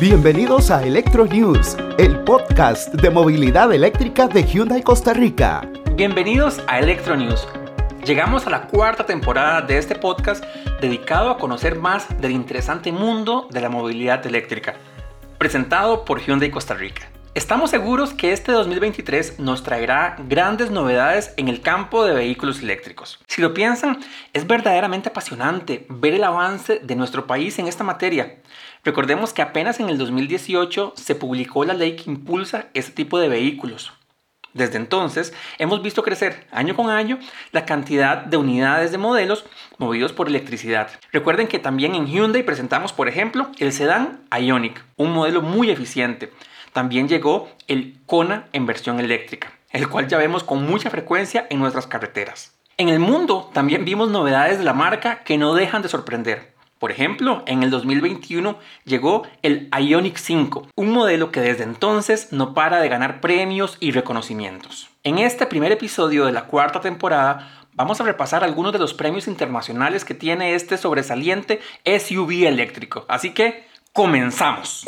Bienvenidos a Electro News, el podcast de movilidad eléctrica de Hyundai Costa Rica. Bienvenidos a Electro News. Llegamos a la cuarta temporada de este podcast dedicado a conocer más del interesante mundo de la movilidad eléctrica, presentado por Hyundai Costa Rica. Estamos seguros que este 2023 nos traerá grandes novedades en el campo de vehículos eléctricos. Si lo piensan, es verdaderamente apasionante ver el avance de nuestro país en esta materia. Recordemos que apenas en el 2018 se publicó la ley que impulsa este tipo de vehículos. Desde entonces hemos visto crecer año con año la cantidad de unidades de modelos movidos por electricidad. Recuerden que también en Hyundai presentamos, por ejemplo, el sedán Ioniq, un modelo muy eficiente. También llegó el Kona en versión eléctrica, el cual ya vemos con mucha frecuencia en nuestras carreteras. En el mundo también vimos novedades de la marca que no dejan de sorprender. Por ejemplo, en el 2021 llegó el Ionic 5, un modelo que desde entonces no para de ganar premios y reconocimientos. En este primer episodio de la cuarta temporada vamos a repasar algunos de los premios internacionales que tiene este sobresaliente SUV eléctrico. Así que, comenzamos.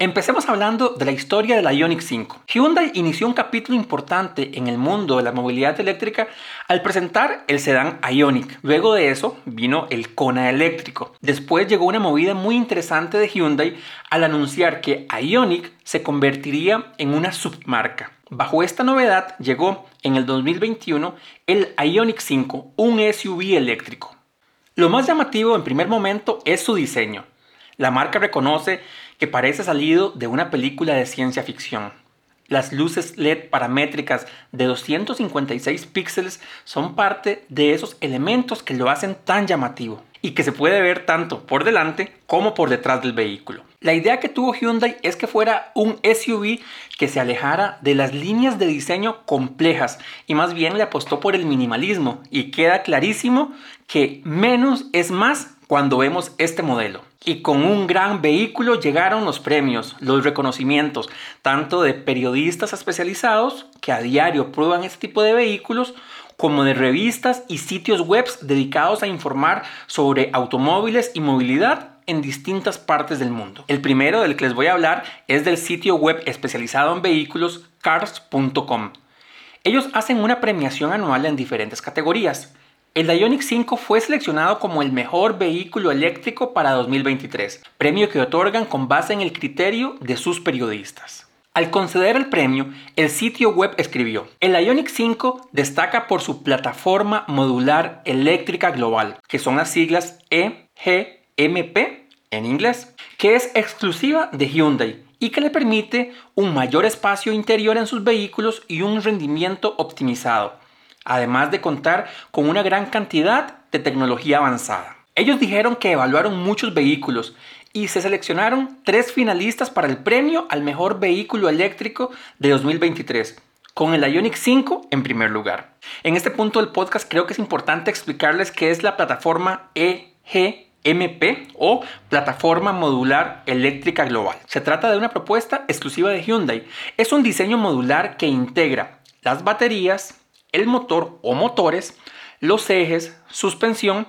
Empecemos hablando de la historia de la Ioniq 5. Hyundai inició un capítulo importante en el mundo de la movilidad eléctrica al presentar el sedán Ioniq. Luego de eso vino el Kona eléctrico. Después llegó una movida muy interesante de Hyundai al anunciar que Ioniq se convertiría en una submarca. Bajo esta novedad llegó en el 2021 el Ioniq 5, un SUV eléctrico. Lo más llamativo en primer momento es su diseño. La marca reconoce que parece salido de una película de ciencia ficción. Las luces LED paramétricas de 256 píxeles son parte de esos elementos que lo hacen tan llamativo y que se puede ver tanto por delante como por detrás del vehículo. La idea que tuvo Hyundai es que fuera un SUV que se alejara de las líneas de diseño complejas y más bien le apostó por el minimalismo y queda clarísimo que menos es más cuando vemos este modelo. Y con un gran vehículo llegaron los premios, los reconocimientos, tanto de periodistas especializados que a diario prueban este tipo de vehículos, como de revistas y sitios web dedicados a informar sobre automóviles y movilidad en distintas partes del mundo. El primero del que les voy a hablar es del sitio web especializado en vehículos cars.com. Ellos hacen una premiación anual en diferentes categorías. El Ioniq 5 fue seleccionado como el mejor vehículo eléctrico para 2023, premio que otorgan con base en el criterio de sus periodistas. Al conceder el premio, el sitio web escribió, el Ioniq 5 destaca por su plataforma modular eléctrica global, que son las siglas EGMP en inglés, que es exclusiva de Hyundai y que le permite un mayor espacio interior en sus vehículos y un rendimiento optimizado, además de contar con una gran cantidad de tecnología avanzada. Ellos dijeron que evaluaron muchos vehículos y se seleccionaron tres finalistas para el premio al mejor vehículo eléctrico de 2023 con el Ioniq 5 en primer lugar. En este punto del podcast creo que es importante explicarles qué es la plataforma EGMP o Plataforma Modular Eléctrica Global. Se trata de una propuesta exclusiva de Hyundai. Es un diseño modular que integra las baterías, el motor o motores, los ejes, suspensión,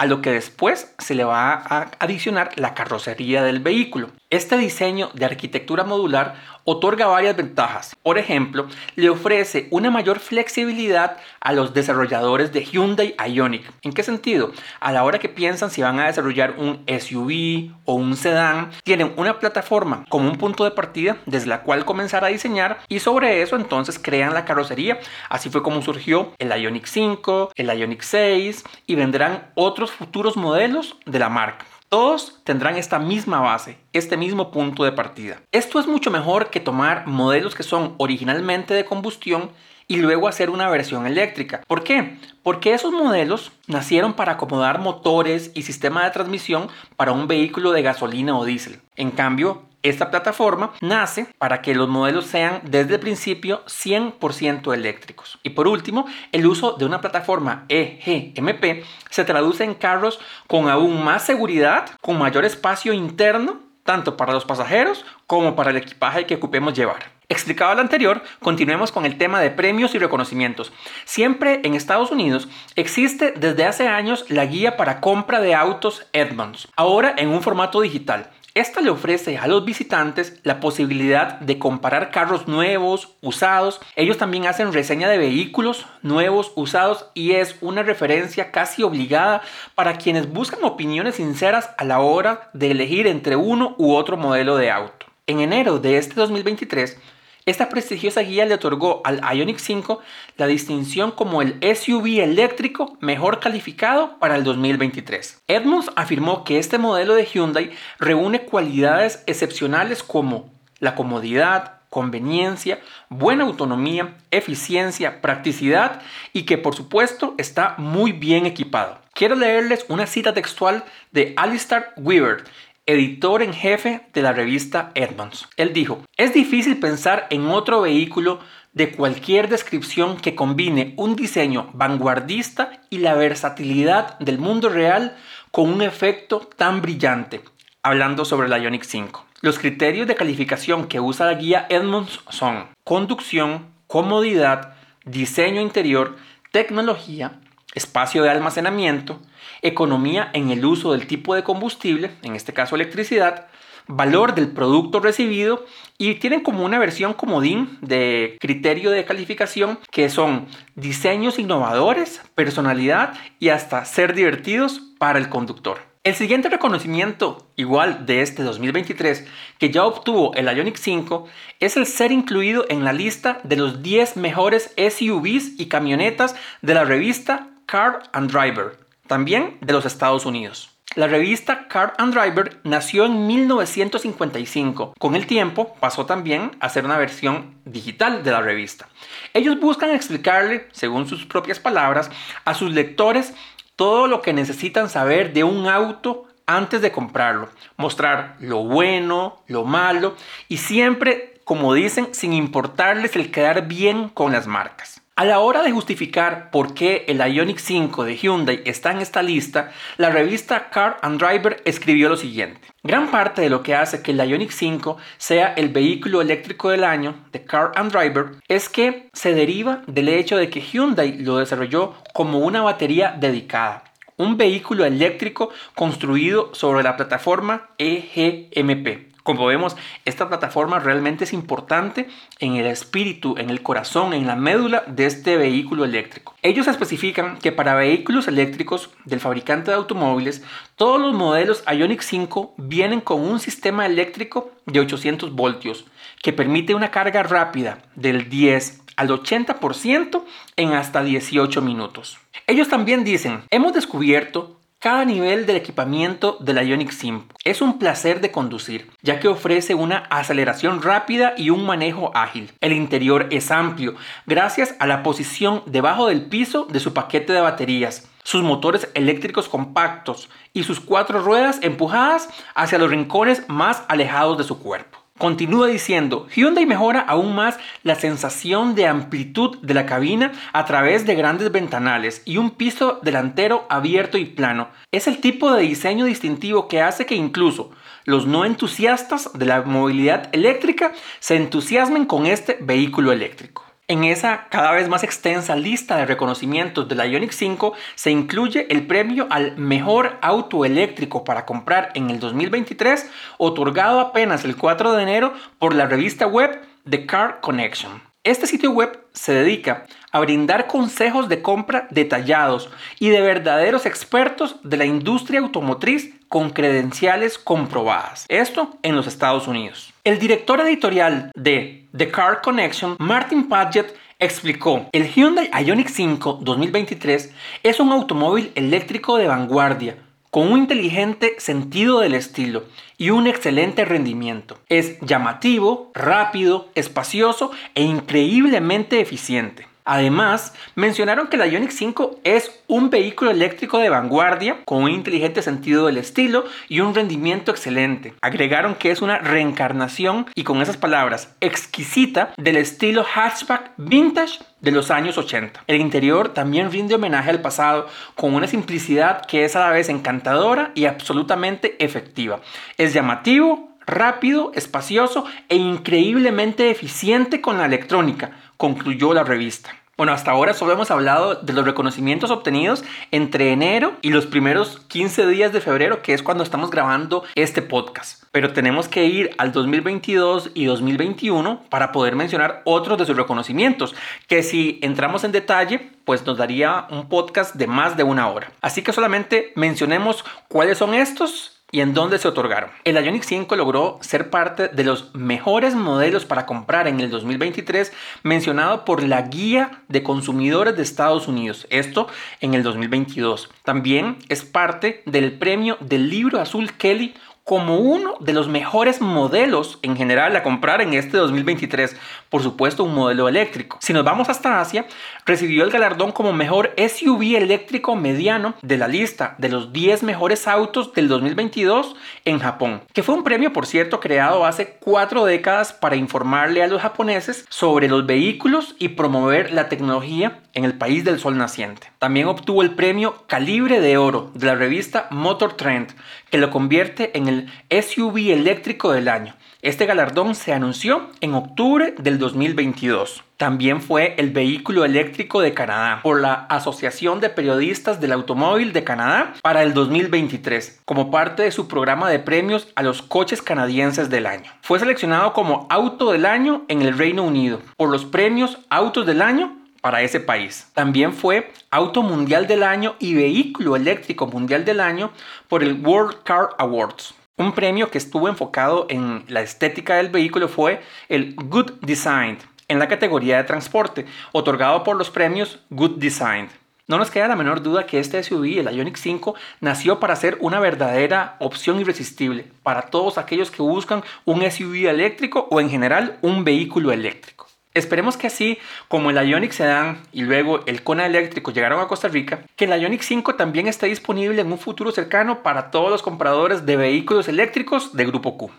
a lo que después se le va a adicionar la carrocería del vehículo. Este diseño de arquitectura modular otorga varias ventajas. Por ejemplo, le ofrece una mayor flexibilidad a los desarrolladores de Hyundai Ioniq. ¿En qué sentido? A la hora que piensan si van a desarrollar un SUV o un sedán, tienen una plataforma como un punto de partida desde la cual comenzar a diseñar y sobre eso entonces crean la carrocería. Así fue como surgió el Ioniq 5, el Ioniq 6 y vendrán otros futuros modelos de la marca. Todos tendrán esta misma base, este mismo punto de partida. Esto es mucho mejor que tomar modelos que son originalmente de combustión y luego hacer una versión eléctrica. ¿Por qué? Porque esos modelos nacieron para acomodar motores y sistema de transmisión para un vehículo de gasolina o diésel. En cambio, esta plataforma nace para que los modelos sean desde el principio 100% eléctricos. Y por último, el uso de una plataforma EGMP se traduce en carros con aún más seguridad, con mayor espacio interno, tanto para los pasajeros como para el equipaje que ocupemos llevar. Explicado lo anterior, continuemos con el tema de premios y reconocimientos. Siempre en Estados Unidos existe desde hace años la guía para compra de autos Edmunds, ahora en un formato digital. Esta le ofrece a los visitantes la posibilidad de comparar carros nuevos, usados. Ellos también hacen reseña de vehículos nuevos, usados y es una referencia casi obligada para quienes buscan opiniones sinceras a la hora de elegir entre uno u otro modelo de auto. En enero de este 2023, esta prestigiosa guía le otorgó al Ionic 5 la distinción como el SUV eléctrico mejor calificado para el 2023. Edmunds afirmó que este modelo de Hyundai reúne cualidades excepcionales como la comodidad, conveniencia, buena autonomía, eficiencia, practicidad y que por supuesto está muy bien equipado. Quiero leerles una cita textual de Alistair Weaver, editor en jefe de la revista Edmunds. Él dijo, es difícil pensar en otro vehículo de cualquier descripción que combine un diseño vanguardista y la versatilidad del mundo real con un efecto tan brillante, hablando sobre la Ioniq 5. Los criterios de calificación que usa la guía Edmunds son conducción, comodidad, diseño interior, tecnología, espacio de almacenamiento, economía en el uso del tipo de combustible, en este caso electricidad, valor del producto recibido y tienen como una versión comodín de criterio de calificación que son diseños innovadores, personalidad y hasta ser divertidos para el conductor. El siguiente reconocimiento, igual de este 2023, que ya obtuvo el Ionic 5, es el ser incluido en la lista de los 10 mejores SUVs y camionetas de la revista Car and Driver, también de los Estados Unidos. La revista Car and Driver nació en 1955. Con el tiempo pasó también a ser una versión digital de la revista. Ellos buscan explicarle, según sus propias palabras, a sus lectores todo lo que necesitan saber de un auto antes de comprarlo. Mostrar lo bueno, lo malo y siempre, como dicen, sin importarles el quedar bien con las marcas. A la hora de justificar por qué el Ioniq 5 de Hyundai está en esta lista, la revista Car and Driver escribió lo siguiente. Gran parte de lo que hace que el Ioniq 5 sea el vehículo eléctrico del año de Car and Driver es que se deriva del hecho de que Hyundai lo desarrolló como una batería dedicada, un vehículo eléctrico construido sobre la plataforma EGMP como vemos, esta plataforma realmente es importante en el espíritu, en el corazón, en la médula de este vehículo eléctrico. Ellos especifican que para vehículos eléctricos del fabricante de automóviles, todos los modelos Ioniq 5 vienen con un sistema eléctrico de 800 voltios que permite una carga rápida del 10 al 80% en hasta 18 minutos. Ellos también dicen, hemos descubierto cada nivel del equipamiento de la Ioniq 5 es un placer de conducir, ya que ofrece una aceleración rápida y un manejo ágil. El interior es amplio, gracias a la posición debajo del piso de su paquete de baterías, sus motores eléctricos compactos y sus cuatro ruedas empujadas hacia los rincones más alejados de su cuerpo. Continúa diciendo, Hyundai mejora aún más la sensación de amplitud de la cabina a través de grandes ventanales y un piso delantero abierto y plano. Es el tipo de diseño distintivo que hace que incluso los no entusiastas de la movilidad eléctrica se entusiasmen con este vehículo eléctrico. En esa cada vez más extensa lista de reconocimientos de la Ioniq 5 se incluye el premio al mejor auto eléctrico para comprar en el 2023, otorgado apenas el 4 de enero por la revista web The Car Connection. Este sitio web se dedica a brindar consejos de compra detallados y de verdaderos expertos de la industria automotriz con credenciales comprobadas. Esto en los Estados Unidos. El director editorial de The Car Connection, Martin Padgett, explicó, el Hyundai Ioniq 5 2023 es un automóvil eléctrico de vanguardia con un inteligente sentido del estilo y un excelente rendimiento. Es llamativo, rápido, espacioso e increíblemente eficiente. Además, mencionaron que la Ioniq 5 es un vehículo eléctrico de vanguardia con un inteligente sentido del estilo y un rendimiento excelente. Agregaron que es una reencarnación y con esas palabras exquisita del estilo hatchback vintage de los años 80. El interior también rinde homenaje al pasado con una simplicidad que es a la vez encantadora y absolutamente efectiva. Es llamativo, rápido, espacioso e increíblemente eficiente con la electrónica, concluyó la revista. Bueno, hasta ahora solo hemos hablado de los reconocimientos obtenidos entre enero y los primeros 15 días de febrero, que es cuando estamos grabando este podcast. Pero tenemos que ir al 2022 y 2021 para poder mencionar otros de sus reconocimientos, que si entramos en detalle, pues nos daría un podcast de más de una hora. Así que solamente mencionemos cuáles son estos ¿Y en dónde se otorgaron? El Ioniq 5 logró ser parte de los mejores modelos para comprar en el 2023 mencionado por la Guía de Consumidores de Estados Unidos, esto en el 2022. También es parte del premio del libro azul Kelly como uno de los mejores modelos en general a comprar en este 2023. Por supuesto, un modelo eléctrico. Si nos vamos hasta Asia, recibió el galardón como mejor SUV eléctrico mediano de la lista de los 10 mejores autos del 2022 en Japón, que fue un premio, por cierto, creado hace cuatro décadas para informarle a los japoneses sobre los vehículos y promover la tecnología en el país del sol naciente. También obtuvo el premio Calibre de Oro de la revista Motor Trend, que lo convierte en el SUV eléctrico del año. Este galardón se anunció en octubre del 2022. También fue el vehículo eléctrico de Canadá por la Asociación de Periodistas del Automóvil de Canadá para el 2023, como parte de su programa de premios a los coches canadienses del año. Fue seleccionado como Auto del Año en el Reino Unido por los premios Autos del Año para ese país. También fue Auto Mundial del Año y Vehículo Eléctrico Mundial del Año por el World Car Awards. Un premio que estuvo enfocado en la estética del vehículo fue el Good Design en la categoría de transporte, otorgado por los premios Good Design. No nos queda la menor duda que este SUV, el Ioniq 5, nació para ser una verdadera opción irresistible para todos aquellos que buscan un SUV eléctrico o en general un vehículo eléctrico. Esperemos que así como el Ioniq Sedan y luego el Kona eléctrico llegaron a Costa Rica, que el Ioniq 5 también esté disponible en un futuro cercano para todos los compradores de vehículos eléctricos de Grupo Q.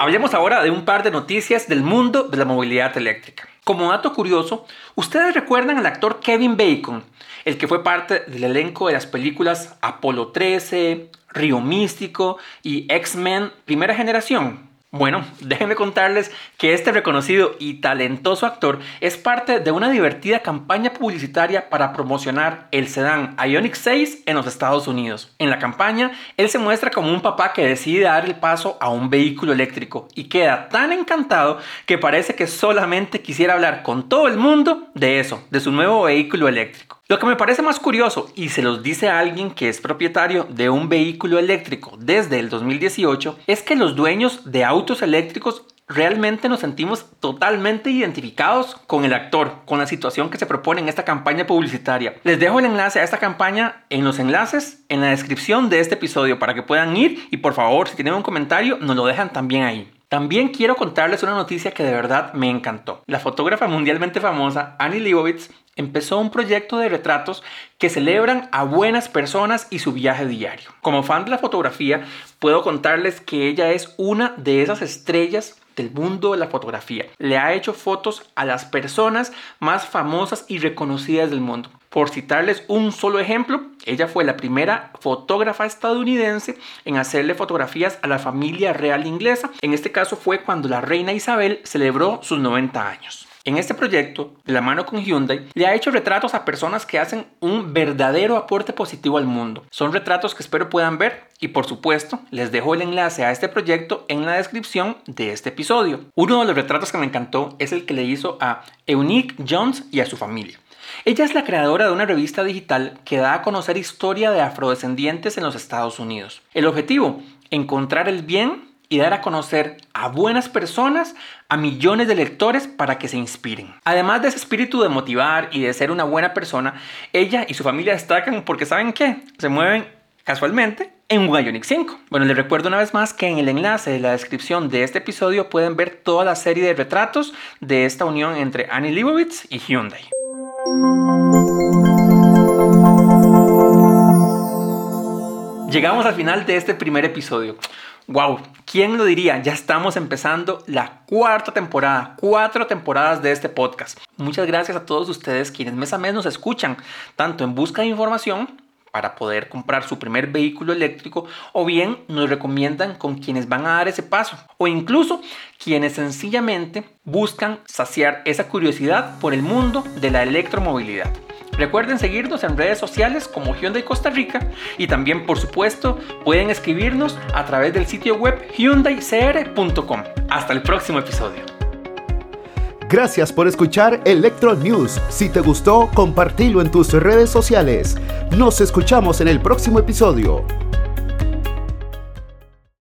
Hablemos ahora de un par de noticias del mundo de la movilidad eléctrica. Como dato curioso, ustedes recuerdan al actor Kevin Bacon, el que fue parte del elenco de las películas Apolo 13, Río Místico y X-Men Primera Generación. Bueno, déjenme contarles que este reconocido y talentoso actor es parte de una divertida campaña publicitaria para promocionar el sedán Ioniq 6 en los Estados Unidos. En la campaña, él se muestra como un papá que decide dar el paso a un vehículo eléctrico y queda tan encantado que parece que solamente quisiera hablar con todo el mundo de eso, de su nuevo vehículo eléctrico. Lo que me parece más curioso, y se los dice a alguien que es propietario de un vehículo eléctrico desde el 2018, es que los dueños de autos eléctricos realmente nos sentimos totalmente identificados con el actor, con la situación que se propone en esta campaña publicitaria. Les dejo el enlace a esta campaña en los enlaces en la descripción de este episodio para que puedan ir y por favor si tienen un comentario nos lo dejan también ahí. También quiero contarles una noticia que de verdad me encantó. La fotógrafa mundialmente famosa Annie Leibovitz empezó un proyecto de retratos que celebran a buenas personas y su viaje diario. Como fan de la fotografía, puedo contarles que ella es una de esas estrellas del mundo de la fotografía. Le ha hecho fotos a las personas más famosas y reconocidas del mundo. Por citarles un solo ejemplo, ella fue la primera fotógrafa estadounidense en hacerle fotografías a la familia real inglesa. En este caso fue cuando la reina Isabel celebró sus 90 años. En este proyecto, de la mano con Hyundai, le ha hecho retratos a personas que hacen un verdadero aporte positivo al mundo. Son retratos que espero puedan ver y por supuesto les dejo el enlace a este proyecto en la descripción de este episodio. Uno de los retratos que me encantó es el que le hizo a Eunice Jones y a su familia. Ella es la creadora de una revista digital que da a conocer historia de afrodescendientes en los Estados Unidos. El objetivo, encontrar el bien y dar a conocer a buenas personas a millones de lectores para que se inspiren. Además de ese espíritu de motivar y de ser una buena persona, ella y su familia destacan porque saben qué, se mueven casualmente en un Ioniq 5. Bueno, les recuerdo una vez más que en el enlace de la descripción de este episodio pueden ver toda la serie de retratos de esta unión entre Annie Leibovitz y Hyundai. Llegamos al final de este primer episodio. ¡Wow! ¿Quién lo diría? Ya estamos empezando la cuarta temporada, cuatro temporadas de este podcast. Muchas gracias a todos ustedes quienes mes a mes nos escuchan, tanto en busca de información para poder comprar su primer vehículo eléctrico o bien nos recomiendan con quienes van a dar ese paso o incluso quienes sencillamente buscan saciar esa curiosidad por el mundo de la electromovilidad. Recuerden seguirnos en redes sociales como Hyundai Costa Rica y también por supuesto pueden escribirnos a través del sitio web hyundaicr.com. Hasta el próximo episodio. Gracias por escuchar Electro News. Si te gustó, compartilo en tus redes sociales. Nos escuchamos en el próximo episodio.